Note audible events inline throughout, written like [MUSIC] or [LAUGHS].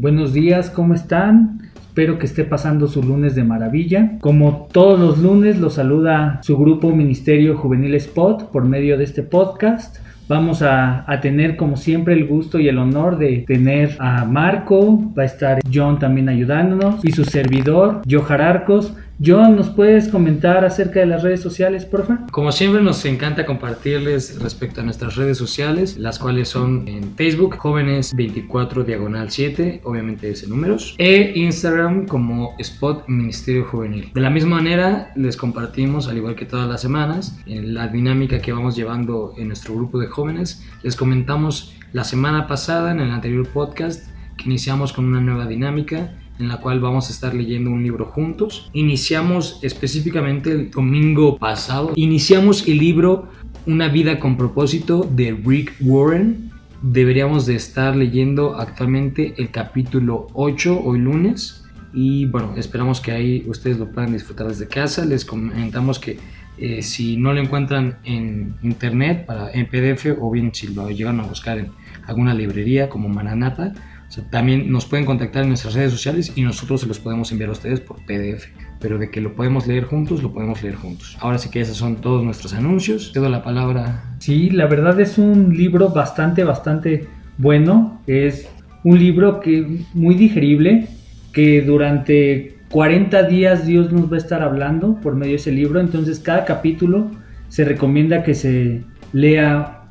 Buenos días, ¿cómo están? Espero que esté pasando su lunes de maravilla. Como todos los lunes, los saluda su grupo Ministerio Juvenil Spot por medio de este podcast. Vamos a, a, tener como siempre el gusto y el honor de tener a Marco, va a estar John también ayudándonos y su servidor, Jojar Arcos. John, ¿nos puedes comentar acerca de las redes sociales, porfa? Como siempre, nos encanta compartirles respecto a nuestras redes sociales, las cuales son en Facebook, Jóvenes24 Diagonal 7, obviamente es en números, e Instagram como Spot Ministerio Juvenil. De la misma manera, les compartimos, al igual que todas las semanas, la dinámica que vamos llevando en nuestro grupo de jóvenes. Les comentamos la semana pasada, en el anterior podcast, que iniciamos con una nueva dinámica en la cual vamos a estar leyendo un libro juntos. Iniciamos específicamente el domingo pasado, iniciamos el libro Una vida con propósito de Rick Warren. Deberíamos de estar leyendo actualmente el capítulo 8 hoy lunes. Y bueno, esperamos que ahí ustedes lo puedan disfrutar desde casa. Les comentamos que eh, si no lo encuentran en internet para en PDF o bien si lo llegan a buscar en alguna librería como Maranata, también nos pueden contactar en nuestras redes sociales y nosotros se los podemos enviar a ustedes por PDF. Pero de que lo podemos leer juntos, lo podemos leer juntos. Ahora sí que esos son todos nuestros anuncios. Te doy la palabra. Sí, la verdad es un libro bastante, bastante bueno. Es un libro que muy digerible, que durante 40 días Dios nos va a estar hablando por medio de ese libro. Entonces cada capítulo se recomienda que se lea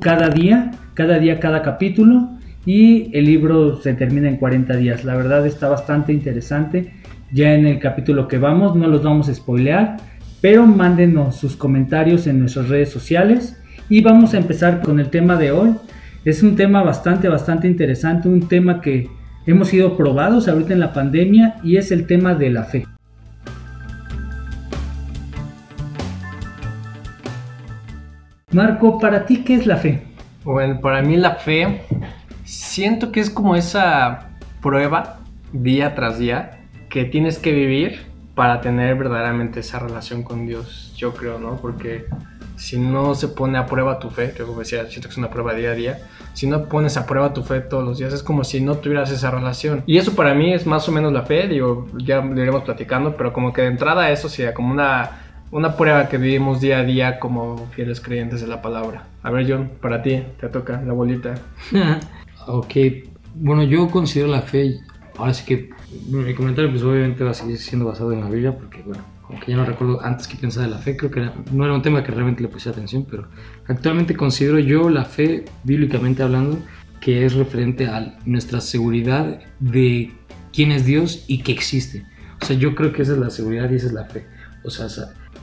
cada día, cada día cada capítulo y el libro se termina en 40 días. La verdad está bastante interesante. Ya en el capítulo que vamos, no los vamos a spoilear, pero mándenos sus comentarios en nuestras redes sociales y vamos a empezar con el tema de hoy. Es un tema bastante, bastante interesante, un tema que hemos sido probados ahorita en la pandemia y es el tema de la fe. Marco, ¿para ti qué es la fe? Bueno, para mí la fe siento que es como esa prueba día tras día que tienes que vivir para tener verdaderamente esa relación con Dios, yo creo, ¿no? Porque si no se pone a prueba tu fe, que como decía, siento que es una prueba día a día, si no pones a prueba tu fe todos los días, es como si no tuvieras esa relación. Y eso para mí es más o menos la fe, digo, ya lo iremos platicando, pero como que de entrada eso sería como una, una prueba que vivimos día a día como fieles creyentes de la palabra. A ver, John, para ti, te toca la bolita. [LAUGHS] Ok, bueno, yo considero la fe, ahora sí que mi comentario pues obviamente va a seguir siendo basado en la Biblia, porque bueno, aunque ya no recuerdo antes que pensaba de la fe, creo que no era un tema que realmente le puse atención, pero actualmente considero yo la fe, bíblicamente hablando, que es referente a nuestra seguridad de quién es Dios y que existe. O sea, yo creo que esa es la seguridad y esa es la fe. O sea,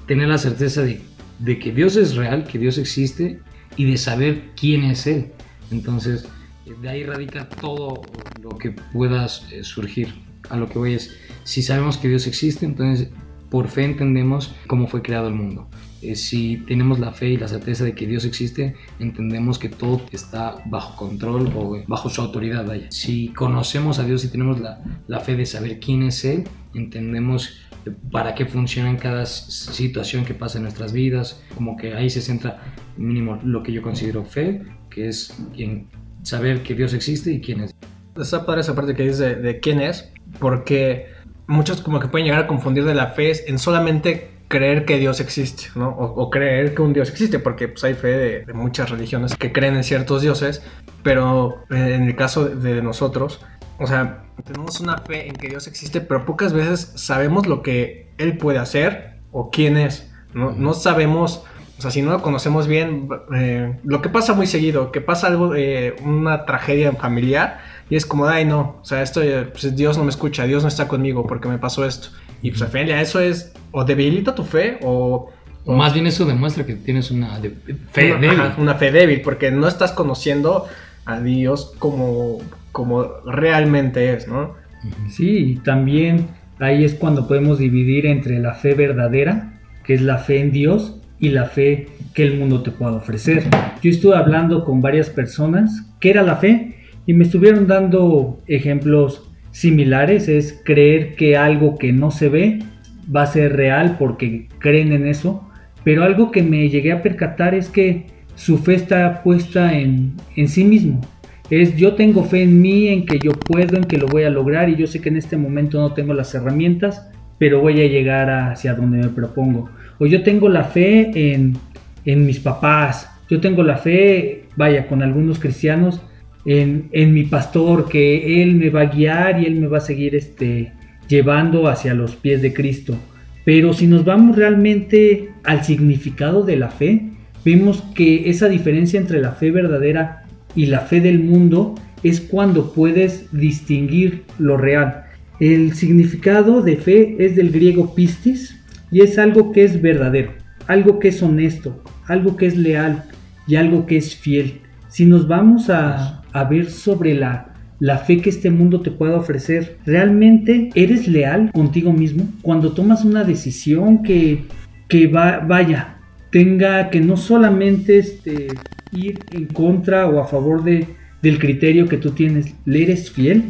tener la certeza de, de que Dios es real, que Dios existe y de saber quién es Él. Entonces, de ahí radica todo lo que pueda eh, surgir. A lo que voy es, si sabemos que Dios existe, entonces por fe entendemos cómo fue creado el mundo. Eh, si tenemos la fe y la certeza de que Dios existe, entendemos que todo está bajo control o bajo su autoridad. Vaya. Si conocemos a Dios y tenemos la, la fe de saber quién es Él, entendemos para qué funciona en cada situación que pasa en nuestras vidas, como que ahí se centra mínimo lo que yo considero fe, que es quien saber que Dios existe y quién es. Está padre esa parte que dice de, quién es, porque muchos como que pueden llegar a confundir de la fe en solamente creer que Dios existe, ¿no? O, creer que un Dios existe, porque pues, hay fe de, muchas religiones que creen en ciertos dioses, pero en el caso de nosotros, o sea, tenemos una fe en que Dios existe, pero pocas veces sabemos lo que Él puede hacer o quién es, ¿no? No sabemos o sea, si no lo conocemos bien, eh, lo que pasa muy seguido, que pasa algo, eh, una tragedia familiar, y es como, ay, no, o sea, esto, eh, pues, Dios no me escucha, Dios no está conmigo porque me pasó esto. Y pues al final ya eso es, o debilita tu fe, o... O más bien eso demuestra que tienes una fe débil. una fe débil, porque no estás conociendo a Dios como, como realmente es, ¿no? Sí, y también ahí es cuando podemos dividir entre la fe verdadera, que es la fe en Dios, y la fe que el mundo te pueda ofrecer. Yo estuve hablando con varias personas qué era la fe y me estuvieron dando ejemplos similares, es creer que algo que no se ve va a ser real porque creen en eso, pero algo que me llegué a percatar es que su fe está puesta en, en sí mismo, Es yo tengo fe en mí, en que yo puedo, en que lo voy a lograr y yo sé que en este momento no tengo las herramientas, pero voy a llegar hacia donde me propongo. O yo tengo la fe en, en mis papás, yo tengo la fe, vaya, con algunos cristianos, en, en, mi pastor, que él me va a guiar y él me va a seguir este, llevando hacia los pies de Cristo. Pero si nos vamos realmente al significado de la fe, vemos que esa diferencia entre la fe verdadera y la fe del mundo es cuando puedes distinguir lo real. El significado de fe es del griego pistis y es algo que es verdadero, algo que es honesto, algo que es leal y algo que es fiel. Si nos vamos a, ver sobre la fe que este mundo te puede ofrecer. ¿Realmente eres leal contigo mismo? Cuando tomas una decisión que, que va, vaya, tenga que no solamente este, ir en contra o a favor de, del criterio que tú tienes, ¿le eres fiel?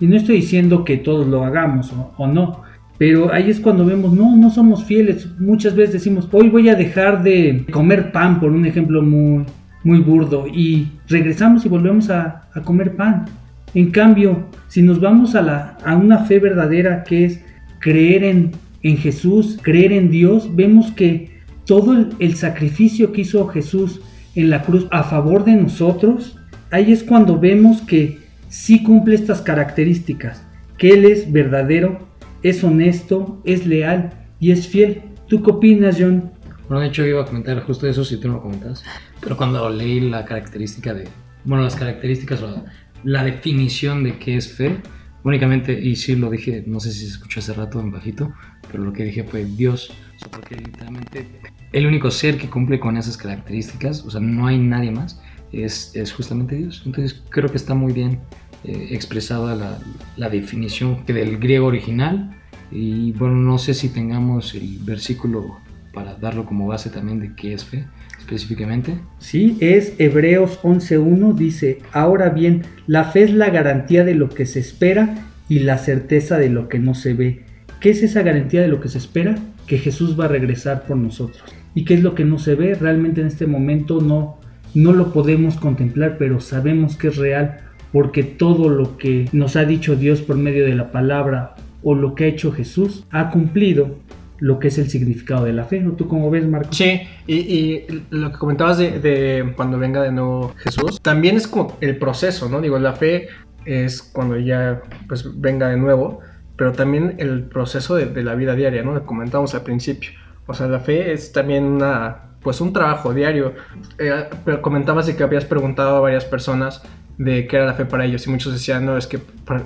Y no estoy diciendo que todos lo hagamos o no, pero ahí es cuando vemos, no, no somos fieles. Muchas veces decimos, hoy voy a dejar de comer pan, por un ejemplo muy, muy burdo, y regresamos y volvemos a, comer pan. En cambio, si nos vamos a, la, a una fe verdadera que es creer en, en Jesús, creer en Dios, vemos que todo el, el, sacrificio que hizo Jesús en la cruz a favor de nosotros, ahí es cuando vemos que sí cumple estas características, que Él es verdadero, es honesto, es leal y es fiel. ¿Tú qué opinas, John? Bueno, de hecho iba a comentar justo eso si tú no lo comentas, pero cuando leí la característica de, bueno, las características o la definición de qué es fe, únicamente, y sí lo dije, no sé si se escuchó hace rato en bajito, pero lo que dije fue Dios, o sea, porque literalmente el único ser que cumple con esas características, o sea, no hay nadie más, es, es justamente Dios. Entonces creo que está muy bien eh, expresada la, la definición del griego original, y bueno, no sé si tengamos el versículo para darlo como base también de qué es fe específicamente. Sí, es Hebreos 11.1, dice, ahora bien, la fe es la garantía de lo que se espera y la certeza de lo que no se ve. ¿Qué es esa garantía de lo que se espera? Que Jesús va a regresar por nosotros. ¿Y qué es lo que no se ve? Realmente en este momento no, no lo podemos contemplar, pero sabemos que es real porque todo lo que nos ha dicho Dios por medio de la palabra o lo que ha hecho Jesús ha cumplido lo que es el significado de la fe, ¿no? ¿Tú cómo ves, Marco? Sí, y, y lo que comentabas de, de, cuando venga de nuevo Jesús, también es como el proceso, ¿no? Digo, la fe es cuando ya pues venga de nuevo, pero también el proceso de, de la vida diaria, ¿no? Lo comentamos al principio. O sea, la fe es también una, pues un trabajo diario. Eh, pero comentabas de que habías preguntado a varias personas de qué era la fe para ellos y muchos decían, no, es que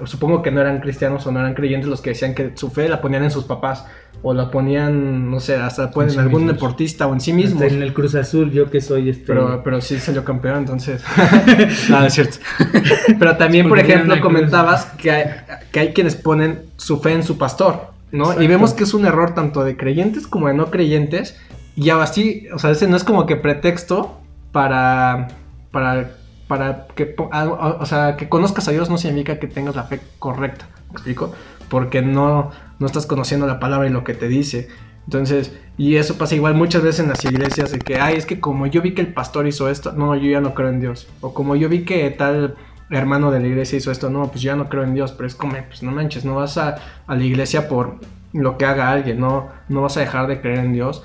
supongo que no eran cristianos o no eran creyentes los que decían que su fe la ponían en sus papás o la ponían, no sé, hasta pueden en, algún mismos. deportista o en sí. Hasta en el Cruz Azul, yo que soy este... Pero, pero sí salió campeón, entonces... [LAUGHS] Nada, es cierto. [LAUGHS] pero también, por ejemplo, comentabas que hay, que hay quienes ponen su fe en su pastor, ¿no? Exacto. Y vemos que es un error tanto de creyentes como de no creyentes. Y así, o sea, ese no es como que pretexto para... para para que, o sea, que conozcas a Dios no significa que tengas la fe correcta, ¿me explico? Porque no, no estás conociendo la palabra y lo que te dice. Entonces, y eso pasa igual muchas veces en las iglesias, de que, ay, es que como yo vi que el pastor hizo esto, no, yo ya no creo en Dios. O como yo vi que tal hermano de la iglesia hizo esto, no, pues ya no creo en Dios. Pero es como, pues no manches, no vas a, a la iglesia por lo que haga alguien, no, no vas a dejar de creer en Dios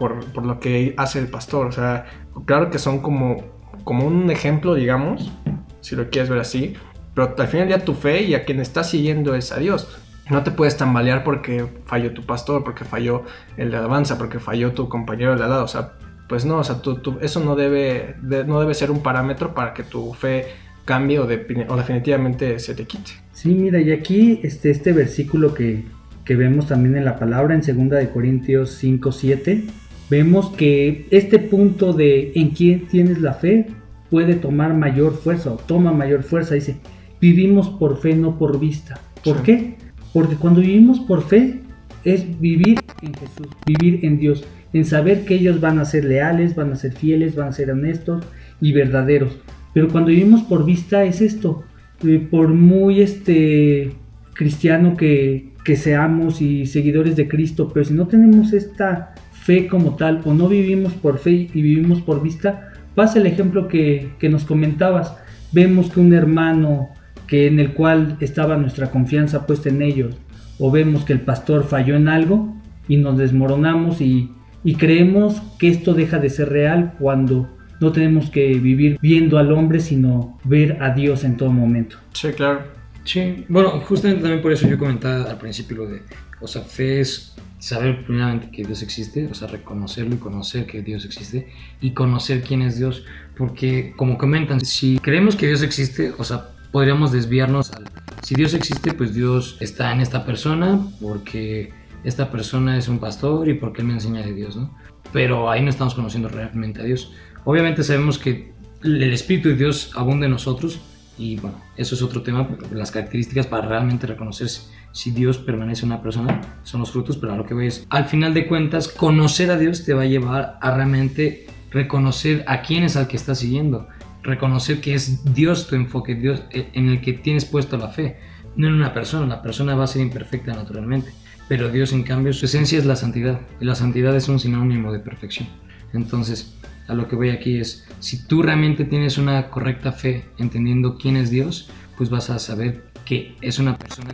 por, por lo que hace el pastor. O sea, claro que son como como un ejemplo, digamos, si lo quieres ver así, pero al final ya tu fe y a quien estás siguiendo es a Dios. No te puedes tambalear porque falló tu pastor, porque falló el de alabanza, porque falló tu compañero de al lado. O sea, pues no, o sea, tú, tú, eso no debe, de, no debe ser un parámetro para que tu fe cambie o, de, o, definitivamente se te quite. Sí, mira, y aquí este, este versículo que, que vemos también en la palabra en 2 de Corintios 5, 7, vemos que este punto de en quién tienes la fe puede tomar mayor fuerza o toma mayor fuerza. Dice, vivimos por fe, no por vista. ¿Por sí. qué? Porque cuando vivimos por fe es vivir en Jesús, vivir en Dios, en saber que ellos van a ser leales, van a ser fieles, van a ser honestos y verdaderos. Pero cuando vivimos por vista es esto, eh, por muy este cristiano que, que seamos y seguidores de Cristo, pero si no tenemos esta fe como tal o no vivimos por fe y vivimos por vista, pasa el ejemplo que, que, nos comentabas. vemos que un hermano que en el cual estaba nuestra confianza puesta en ellos, o vemos que el pastor falló en algo y nos desmoronamos y, y creemos que esto deja de ser real cuando no tenemos que vivir viendo al hombre, sino ver a Dios en todo momento. Sí, claro. Sí, bueno, justamente también por eso yo comentaba al principio lo de, o sea, fe es saber primeramente que Dios existe, o sea, reconocerlo y conocer que Dios existe y conocer quién es Dios, porque como comentan, si creemos que Dios existe, o sea, podríamos desviarnos al... Si Dios existe, pues Dios está en esta persona porque esta persona es un pastor y porque Él me enseña de Dios, ¿no? Pero ahí no estamos conociendo realmente a Dios. Obviamente sabemos que el Espíritu de Dios abunda en nosotros y bueno, eso es otro tema, las características para realmente reconocer si Dios permanece una persona son los frutos, pero a lo que voy es, al final de cuentas, conocer a Dios te va a llevar a realmente reconocer a quién es al que estás siguiendo, reconocer que es Dios tu enfoque, Dios eh, en el que tienes puesto la fe, no en una persona, la persona va a ser imperfecta naturalmente, pero Dios en cambio su esencia es la santidad, y la santidad es un sinónimo de perfección. Entonces, a lo que voy aquí es, si tú realmente tienes una correcta fe entendiendo quién es Dios, pues vas a saber que es una persona,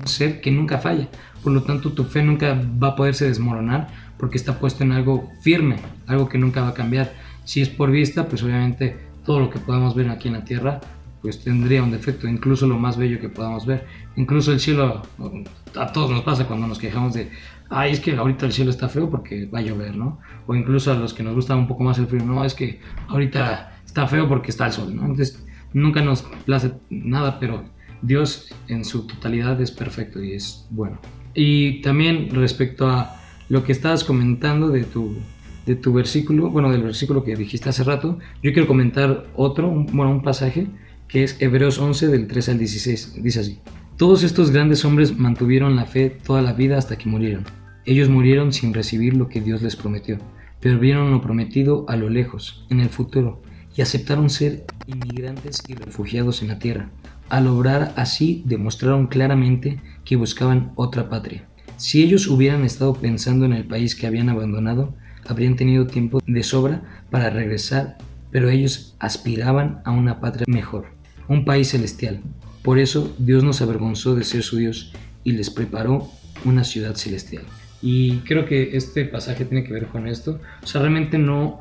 un ser que nunca falla. Por lo tanto, tu fe nunca va a poderse desmoronar porque está puesto en algo firme, algo que nunca va a cambiar. Si es por vista, pues obviamente todo lo que podamos ver aquí en la tierra pues tendría un defecto, incluso lo más bello que podamos ver. Incluso el cielo, a todos nos pasa cuando nos quejamos de, ay, es que ahorita el cielo está feo porque va a llover, ¿no? O incluso a los que nos gusta un poco más el frío, no, es que ahorita está feo porque está el sol, ¿no? Entonces, nunca nos place nada, pero Dios en su totalidad es perfecto y es bueno. Y también respecto a lo que estabas comentando de tu de tu versículo, bueno, del versículo que dijiste hace rato, yo quiero comentar otro, un, bueno, un pasaje que es Hebreos 11 del 3 al 16. Dice así, todos estos grandes hombres mantuvieron la fe toda la vida hasta que murieron. Ellos murieron sin recibir lo que Dios les prometió, pero vieron lo prometido a lo lejos, en el futuro, y aceptaron ser inmigrantes y refugiados en la tierra. Al obrar así demostraron claramente que buscaban otra patria. Si ellos hubieran estado pensando en el país que habían abandonado, habrían tenido tiempo de sobra para regresar, pero ellos aspiraban a una patria mejor, un país celestial. Por eso Dios no se avergonzó de ser su Dios y les preparó una ciudad celestial. Y creo que este pasaje tiene que ver con esto. O sea, realmente no,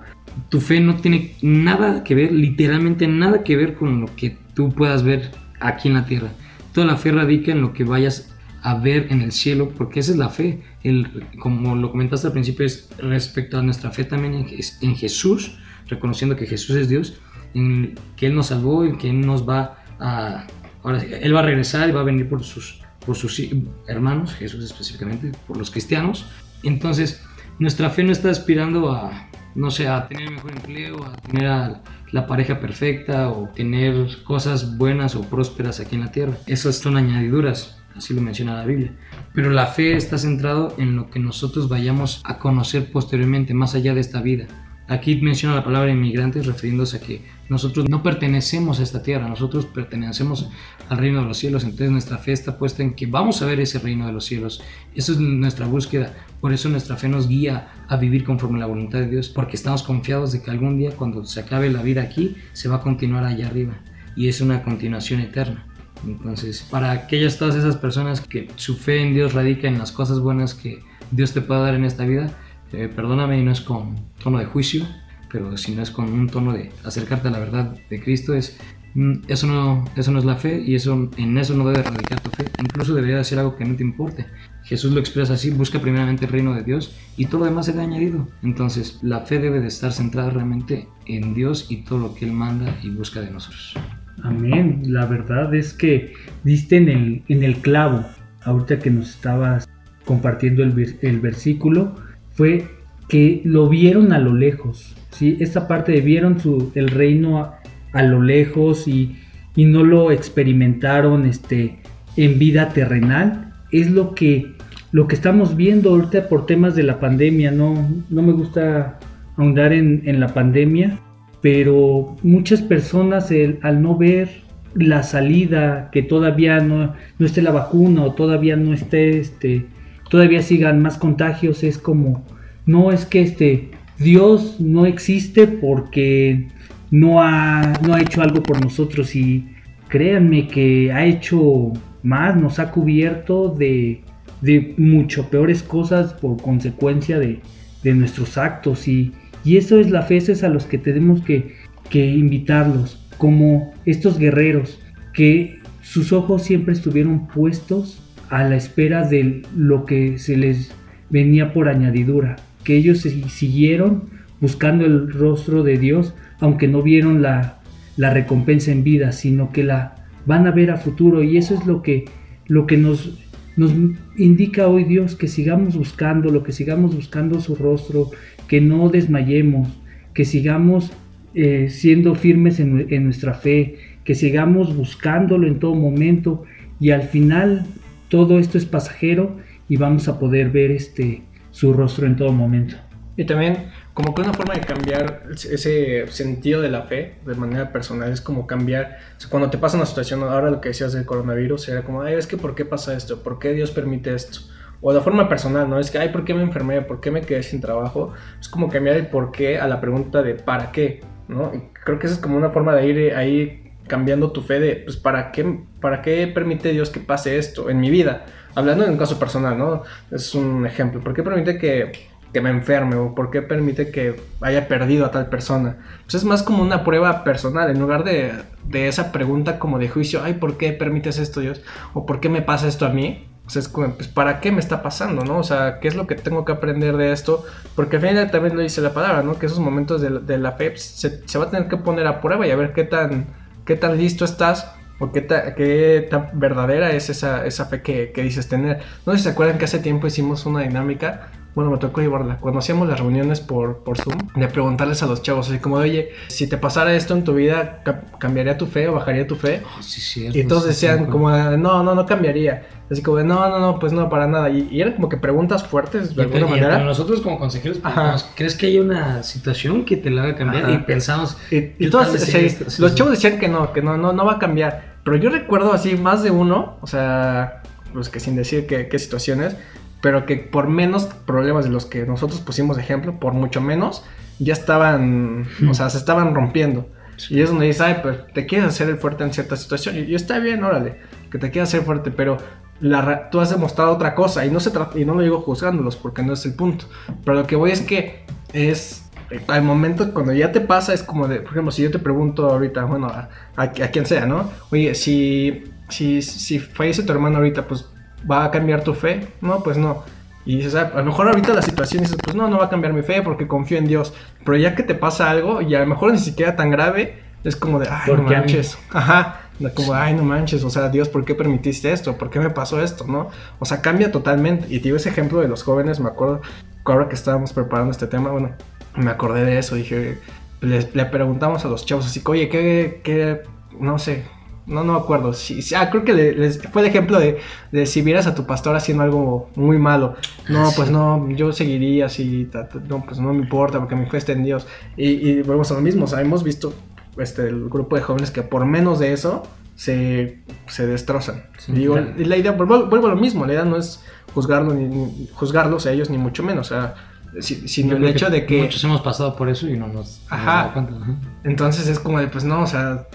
tu fe no tiene nada que ver, literalmente nada que ver con lo que tú puedas ver aquí en la tierra. Toda la fe radica en lo que vayas a ver en el cielo, porque esa es la fe. El, como lo comentaste al principio, es respecto a nuestra fe también en, en Jesús, reconociendo que Jesús es Dios, en que Él nos salvó y que Él nos va a... Ahora Él va a regresar y va a venir por sus, por sus hermanos, Jesús específicamente, por los cristianos. Entonces, nuestra fe no está aspirando a, no sé, a tener mejor empleo, a tener a la pareja perfecta o tener cosas buenas o prósperas aquí en la tierra. Esas son añadiduras así lo menciona la Biblia. Pero la fe está centrado en lo que nosotros vayamos a conocer posteriormente, más allá de esta vida. Aquí menciona la palabra inmigrantes refiriéndose a que nosotros no pertenecemos a esta tierra, nosotros pertenecemos al reino de los cielos, entonces nuestra fe está puesta en que vamos a ver ese reino de los cielos. Esa es nuestra búsqueda, por eso nuestra fe nos guía a vivir conforme a la voluntad de Dios, porque estamos confiados de que algún día cuando se acabe la vida aquí, se va a continuar allá arriba y es una continuación eterna. Entonces, para aquellas todas esas personas que su fe en Dios radica en las cosas buenas que Dios te pueda dar en esta vida, eh, perdóname no es con tono de juicio, pero si no es con un tono de acercarte a la verdad de Cristo, es mm, eso no, eso no es la fe y eso, en eso no debe radicar tu fe. Incluso debería ser algo que no te importe. Jesús lo expresa así, busca primeramente el reino de Dios y todo lo demás será añadido. Entonces, la fe debe de estar centrada realmente en Dios y todo lo que Él manda y busca de nosotros. Amén. La verdad es que diste en el, en el clavo, ahorita que nos estabas compartiendo el, el versículo, fue que lo vieron a lo lejos. ¿sí? Esta parte de vieron su, el reino a, lo lejos y, y, no lo experimentaron este, en vida terrenal, es lo que, lo que estamos viendo ahorita por temas de la pandemia. No, no me gusta ahondar en, en la pandemia, pero muchas personas al no ver la salida, que todavía no, no esté la vacuna o todavía no esté, este, todavía sigan más contagios, es como, no es que este, Dios no existe porque no ha, no ha hecho algo por nosotros y créanme que ha hecho más, nos ha cubierto de, de mucho peores cosas por consecuencia de, de nuestros actos y, y, eso es la fe, es a los que tenemos que, que invitarlos, como estos guerreros que sus ojos siempre estuvieron puestos a la espera de lo que se les venía por añadidura, que ellos siguieron buscando el rostro de Dios, aunque no vieron la, la recompensa en vida, sino que la van a ver a futuro. Y eso es lo que, lo que nos, nos indica hoy Dios, que sigamos buscando, lo que sigamos buscando su rostro, que no desmayemos, que sigamos eh, siendo firmes en, en nuestra fe, que sigamos buscándolo en todo momento y al final todo esto es pasajero y vamos a poder ver este su rostro en todo momento. Y también como que una forma de cambiar ese sentido de la fe de manera personal es como cambiar, cuando te pasa una situación, ahora lo que decías del coronavirus, era como, ay, es que ¿por qué pasa esto? ¿Por qué Dios permite esto? O de forma personal, ¿no? Es que, ay, ¿por qué me enfermé? ¿Por qué me quedé sin trabajo? Es como cambiar el por qué a la pregunta de ¿para qué? ¿no? Y creo que esa es como una forma de ir ahí cambiando tu fe de, pues, ¿para qué, ¿para qué permite Dios que pase esto en mi vida? Hablando de un caso personal, ¿no? Es un ejemplo. ¿Por qué permite que, que me enferme? ¿O por qué permite que haya perdido a tal persona? Pues es más como una prueba personal, en lugar de, de esa pregunta como de juicio, ay, ¿por qué permites esto, Dios? ¿O por qué me pasa esto a mí? O sea, es como, pues, ¿para qué me está pasando, no? O sea, ¿qué es lo que tengo que aprender de esto? Porque al final también lo dice la palabra, ¿no? Que esos momentos de, de la fe pues, se, se va a tener que poner a prueba y a ver qué tan qué tan listo estás o qué, qué tan verdadera es esa, esa fe que, que, dices tener. No sé si se acuerdan que hace tiempo hicimos una dinámica, bueno, me tocó llevarla, cuando hacíamos las reuniones por, por Zoom, de preguntarles a los chavos, así como de, oye, si te pasara esto en tu vida, ¿cambiaría tu fe o bajaría tu fe? Oh, sí, cierto, y todos decían como, no, no, no cambiaría. Así como de, no, no, no, pues no, para nada. Y, y eran como que preguntas fuertes, de Y, alguna te- y manera. para nosotros como consejeros, ¿crees que hay una situación que te la haga cambiar? Ajá. Y pensamos, Y, y ¿qué todos, si sí, esto? Sí, los sí. chavos decían que no, que no, no, no va a cambiar. Pero yo recuerdo así más de uno, o sea, pues que sin decir qué, situaciones, pero que por menos problemas de los que nosotros pusimos de ejemplo, por mucho menos, ya estaban, [LAUGHS] o sea, se estaban rompiendo. Y es donde dices, ay, pues te quieres hacer el fuerte en cierta situación. Y, y está bien, órale, que te quieras hacer fuerte, pero la, tú has demostrado otra cosa. Y no, se y no lo digo juzgándolos, porque no es el punto. Pero lo que voy es que es al momento cuando ya te pasa, es como de, por ejemplo, si yo te pregunto ahorita, bueno, a, a, a quien sea, ¿no? Oye, si, si, si fallece tu hermano ahorita, pues va a cambiar tu fe. No, pues no. Y dices, ah, a lo mejor ahorita la situación dices, pues no, no va a cambiar mi fe porque confío en Dios. Pero ya que te pasa algo, y a lo mejor ni siquiera tan grave, es como de, ay, no manches. Ajá. Como, ay, no manches, o sea, Dios, ¿por qué permitiste esto? ¿Por qué me pasó esto? ¿No? O sea, cambia totalmente. Y te digo ese ejemplo de los jóvenes, me acuerdo, ahora que estábamos preparando este tema, bueno, me acordé de eso, dije, le, le preguntamos a los chavos así, oye, ¿qué, qué, no sé, no, no me acuerdo, sí, sí, ah, creo que le- les, fue el ejemplo de, de si vieras a tu pastor haciendo algo muy malo, no, Ah, pues no, yo seguiría así, ta- ta- no, pues no me importa porque mi fe está en Dios, y, y volvemos a lo mismo, o sea, hemos visto este, el grupo de jóvenes que por menos de eso se, se destrozan. Sí, y, digo, claro. la idea, vuelvo, vuelvo a lo mismo, la idea no es juzgarlo ni, ni- juzgarlos a ellos ni mucho menos, o sea, si- sino el hecho de que... Muchos hemos pasado por eso y no nos, no nos Ajá. cuenta. ajá. Entonces es como de, pues no, o sea,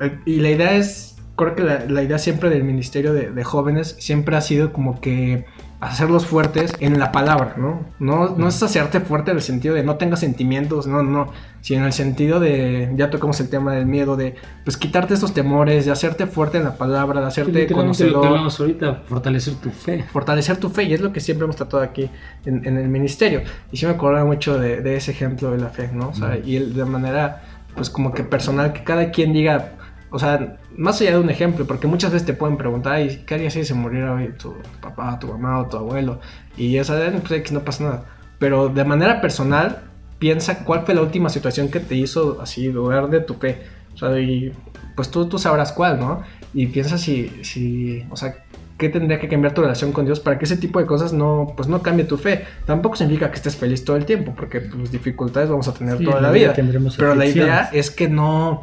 eh, y la idea es, creo que la, la idea siempre del Ministerio de, de Jóvenes siempre ha sido como que hacerlos fuertes en la palabra, ¿no? No, no es hacerte fuerte en el sentido de no tengas sentimientos, no, no, sino en el sentido de, ya tocamos el tema del miedo, de pues quitarte esos temores, de hacerte fuerte en la palabra, de hacerte lo conocedor hablamos ahorita, fortalecer tu fe. fortalecer tu fe y es lo que siempre hemos tratado aquí en, en el ministerio y sí me acordaba mucho de, de ese ejemplo de la fe no o sea y de manera pues como que personal que cada quien diga o sea más allá de un ejemplo porque muchas veces te pueden preguntar "Ay, qué harías si se muriera hoy tu papá tu mamá o tu abuelo y esa pues X, no pasa nada. Pero de manera personal piensa cuál fue la última situación que te hizo así dudar de tu fe. O sea y pues tú, tú sabrás cuál no y piensa si, si o sea qué tendría que cambiar tu relación con Dios para que ese tipo de cosas no, pues no cambie tu fe. Tampoco significa que estés feliz todo el tiempo, porque pues, dificultades vamos a tener Sí, toda la vida Pero la idea es que no,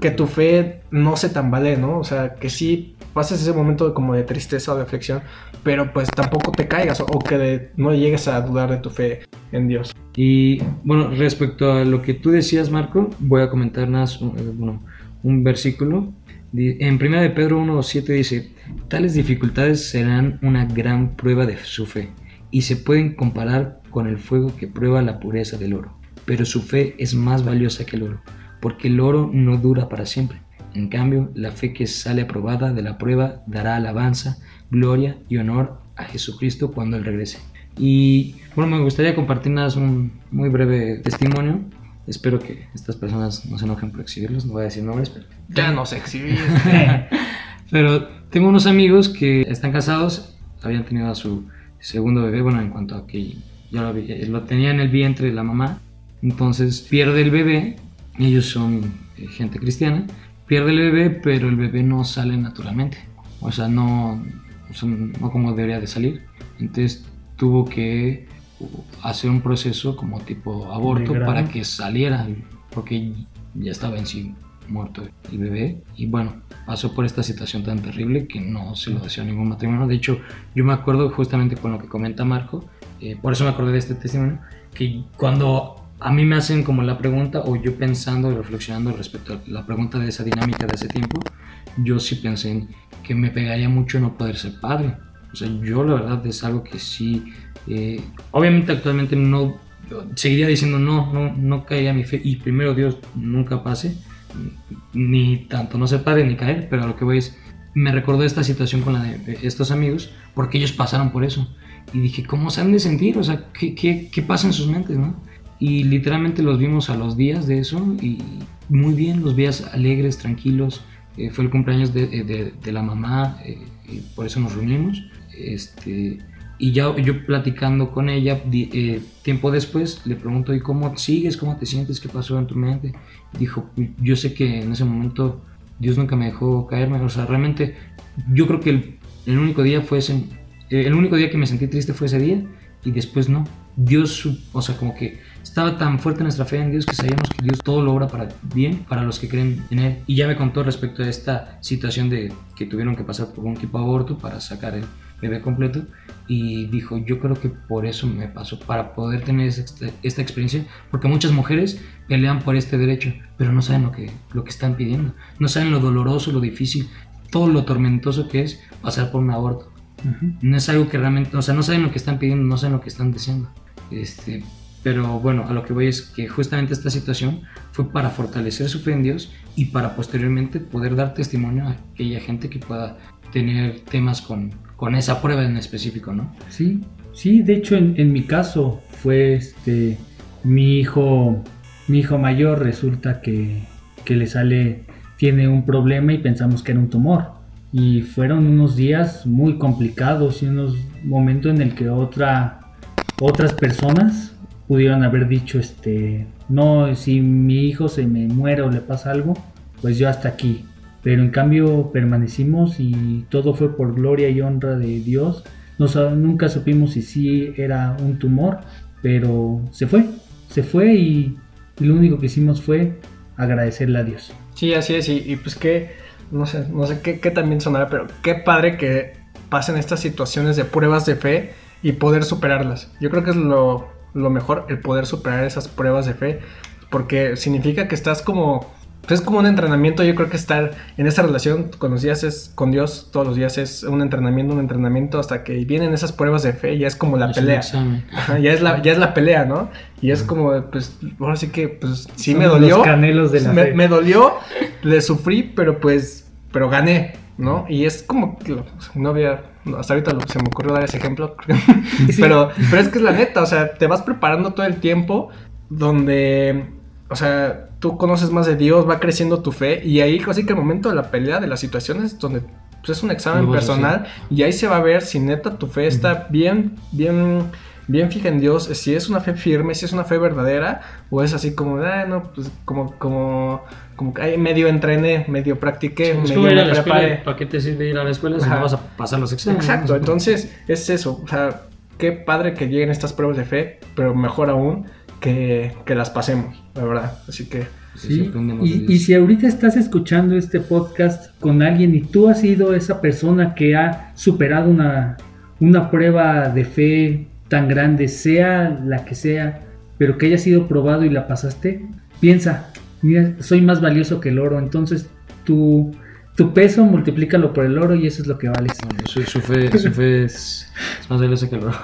que tu fe no se tambalee, ¿no? O sea, que sí pases ese momento de, como de tristeza o de aflicción, pero pues tampoco te caigas o, o que de- no llegues a dudar de tu fe en Dios. Y bueno, respecto a lo que tú decías, Marco, voy a comentar nada más, un- eh, bueno, un versículo. En 1 de Pedro 1.7 dice, tales dificultades serán una gran prueba de su fe y se pueden comparar con el fuego que prueba la pureza del oro. Pero su fe es más valiosa que el oro, porque el oro no dura para siempre. En cambio, la fe que sale aprobada de la prueba dará alabanza, gloria y honor a Jesucristo cuando Él regrese. Y bueno, me gustaría compartir nada más un muy breve testimonio. Espero que estas personas no se enojen por exhibirlos, no voy a decir nombres, pero Ya no sé exhibir. [LAUGHS] pero tengo unos amigos que están casados, habían tenido a su segundo bebé, bueno, en cuanto a que ya lo, lo tenía en el vientre de la mamá, entonces pierde el bebé, ellos son eh, gente cristiana, pierde el bebé, pero el bebé no sale naturalmente, o sea, no, o sea, no como debería de salir, entonces tuvo que hacer un proceso como tipo aborto para que saliera, porque ya estaba en sí muerto el bebé y bueno, pasó por esta situación tan terrible que no se lo deseó a ningún matrimonio. De hecho, yo me acuerdo justamente con lo que comenta Marco, eh, por eso me acordé de este testimonio, que cuando a mí me hacen como la pregunta o yo pensando y reflexionando respecto a la pregunta de esa dinámica de ese tiempo, yo sí pensé en que me pegaría mucho no poder ser padre. O sea, yo la verdad es algo que sí, eh, obviamente actualmente no, seguiría diciendo no, no, no caería mi fe y primero Dios nunca pase, ni tanto no ser padre ni caer, pero a lo que voy es, me recordó esta situación con la de estos amigos, porque ellos pasaron por eso. Y dije, ¿cómo se han de sentir? O sea, ¿qué, qué, qué pasa en sus mentes, no? Y literalmente los vimos a los días de eso y muy bien, los días alegres, tranquilos. Eh, fue el cumpleaños de, de- de la mamá eh, y por eso nos reunimos. Este, y ya yo platicando con ella, eh, tiempo después, le pregunto, ¿y cómo sigues? ¿Cómo te sientes? ¿Qué pasó en tu mente? Dijo, yo sé que en ese momento Dios nunca me dejó caerme. O sea, realmente yo creo que el, el único día fue ese, el único día que me sentí triste fue ese día y después no. Dios, o sea, como que estaba tan fuerte nuestra fe en Dios que sabíamos que Dios todo lo obra para bien para los que creen en Él. Y ya me contó respecto a esta situación de que tuvieron que pasar por un tipo de aborto para sacar el bebé completo y dijo, yo creo que por eso me pasó, para poder tener esta, esta experiencia, porque muchas mujeres pelean por este derecho, pero no saben lo que, lo que están pidiendo, no saben lo doloroso, lo difícil, todo lo tormentoso que es pasar por un aborto. Ujú. No es algo que realmente, o sea, no saben lo que están pidiendo, no saben lo que están deseando. Este, pero bueno, a lo que voy es que justamente esta situación fue para fortalecer su fe en Dios y para posteriormente poder dar testimonio a aquella gente que pueda tener temas con, con esa prueba en específico, ¿no? Sí, sí, de hecho en, mi caso fue este mi hijo, mi hijo mayor resulta que, que le sale, tiene un problema y pensamos que era un tumor. Y fueron unos días muy complicados y unos momentos en el que otra, otras personas pudieron haber dicho, este, no, si mi hijo se me muere o le pasa algo, pues yo hasta aquí. Pero en cambio permanecimos y todo fue por gloria y honra de Dios. Sab- nunca supimos si sí era un tumor, pero se fue, se fue y, lo único que hicimos fue agradecerle a Dios. Sí, así es, y, pues que, no sé, no sé qué, qué también sonará, pero qué padre que pasen estas situaciones de pruebas de fe y poder superarlas. Yo creo que es lo, lo mejor, el poder superar esas pruebas de fe, porque significa que estás como, pues es como un entrenamiento, yo creo que estar en esa relación con los días es, con Dios todos los días es un entrenamiento, un entrenamiento hasta que vienen esas pruebas de fe, ya es como la Es pelea. Ajá, ya es la, ya es la pelea, ¿no? Y es como, pues, ahora sí que, pues, sí Son me dolió. Los canelos de la me, fe. me dolió, le sufrí, pero pues, pero gané, ¿no? Y es como, que no había, hasta ahorita lo- se me ocurrió dar ese ejemplo, [LAUGHS] Sí. pero, pero es que es la neta, o sea, te vas preparando todo el tiempo donde, o sea, tú conoces más de Dios, va creciendo tu fe y ahí casi que el momento de la pelea, de las situaciones donde pues, es un examen personal y ahí se va a ver si neta tu fe está bien, bien bien fija en Dios si es una fe firme, si es una fe verdadera, o es así como, ah, no, pues como, como, como que medio entrené, medio practiqué, medio me prepare. ¿para qué te sirve ir a la escuela si Ajá. no vas a pasar los exámenes? Exacto, entonces es eso, o sea, qué padre que lleguen estas pruebas de fe, pero mejor aún que, que las pasemos, la verdad. Así que, Sí, Y, si ahorita estás escuchando este podcast con alguien y tú has sido esa persona que ha superado una, una prueba de fe tan grande, sea la que sea, pero que haya sido probado y la pasaste, piensa, mira, soy más valioso que el oro, entonces tu, tu peso multiplícalo por el oro y eso es lo que vales. Bueno, su, su fe, su fe es, es más valiosa que el oro.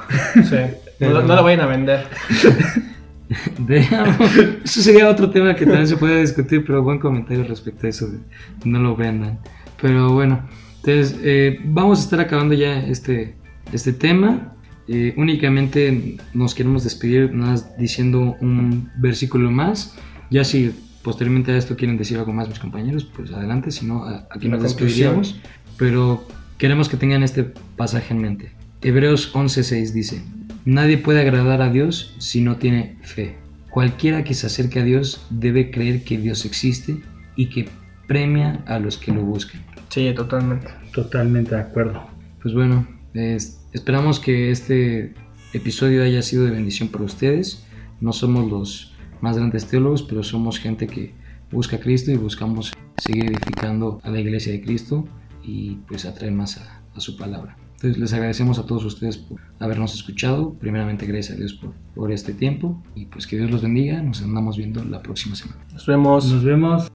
sí, [LAUGHS] no, lo- no lo vayan a vender. [LAUGHS] [LAUGHS] [LAUGHS] Eso sería otro tema que también se puede discutir, pero buen comentario respecto a eso. de no lo vendan. Pero bueno, entonces eh, vamos a estar acabando ya este, este tema. Eh, únicamente nos queremos despedir más diciendo un versículo más. Ya si posteriormente a esto quieren decir algo más mis compañeros, pues adelante, si no, aquí nos despediríamos. Pero queremos que tengan este pasaje en mente. Hebreos 11:6 dice, Nadie puede agradar a Dios si no tiene fe. Cualquiera que se acerque a Dios debe creer que Dios existe y que premia a los que lo buscan. Sí, totalmente. Totalmente de acuerdo. Pues bueno, es- esperamos que este episodio haya sido de bendición para ustedes. No somos los más grandes teólogos, pero somos gente que busca a Cristo y buscamos seguir edificando a la iglesia de Cristo y pues atraer más a, a su palabra. Entonces les agradecemos a todos ustedes por habernos escuchado. Primeramente gracias a Dios por, por este tiempo y pues que Dios los bendiga. Nos andamos viendo la próxima semana. Nos vemos. Nos vemos.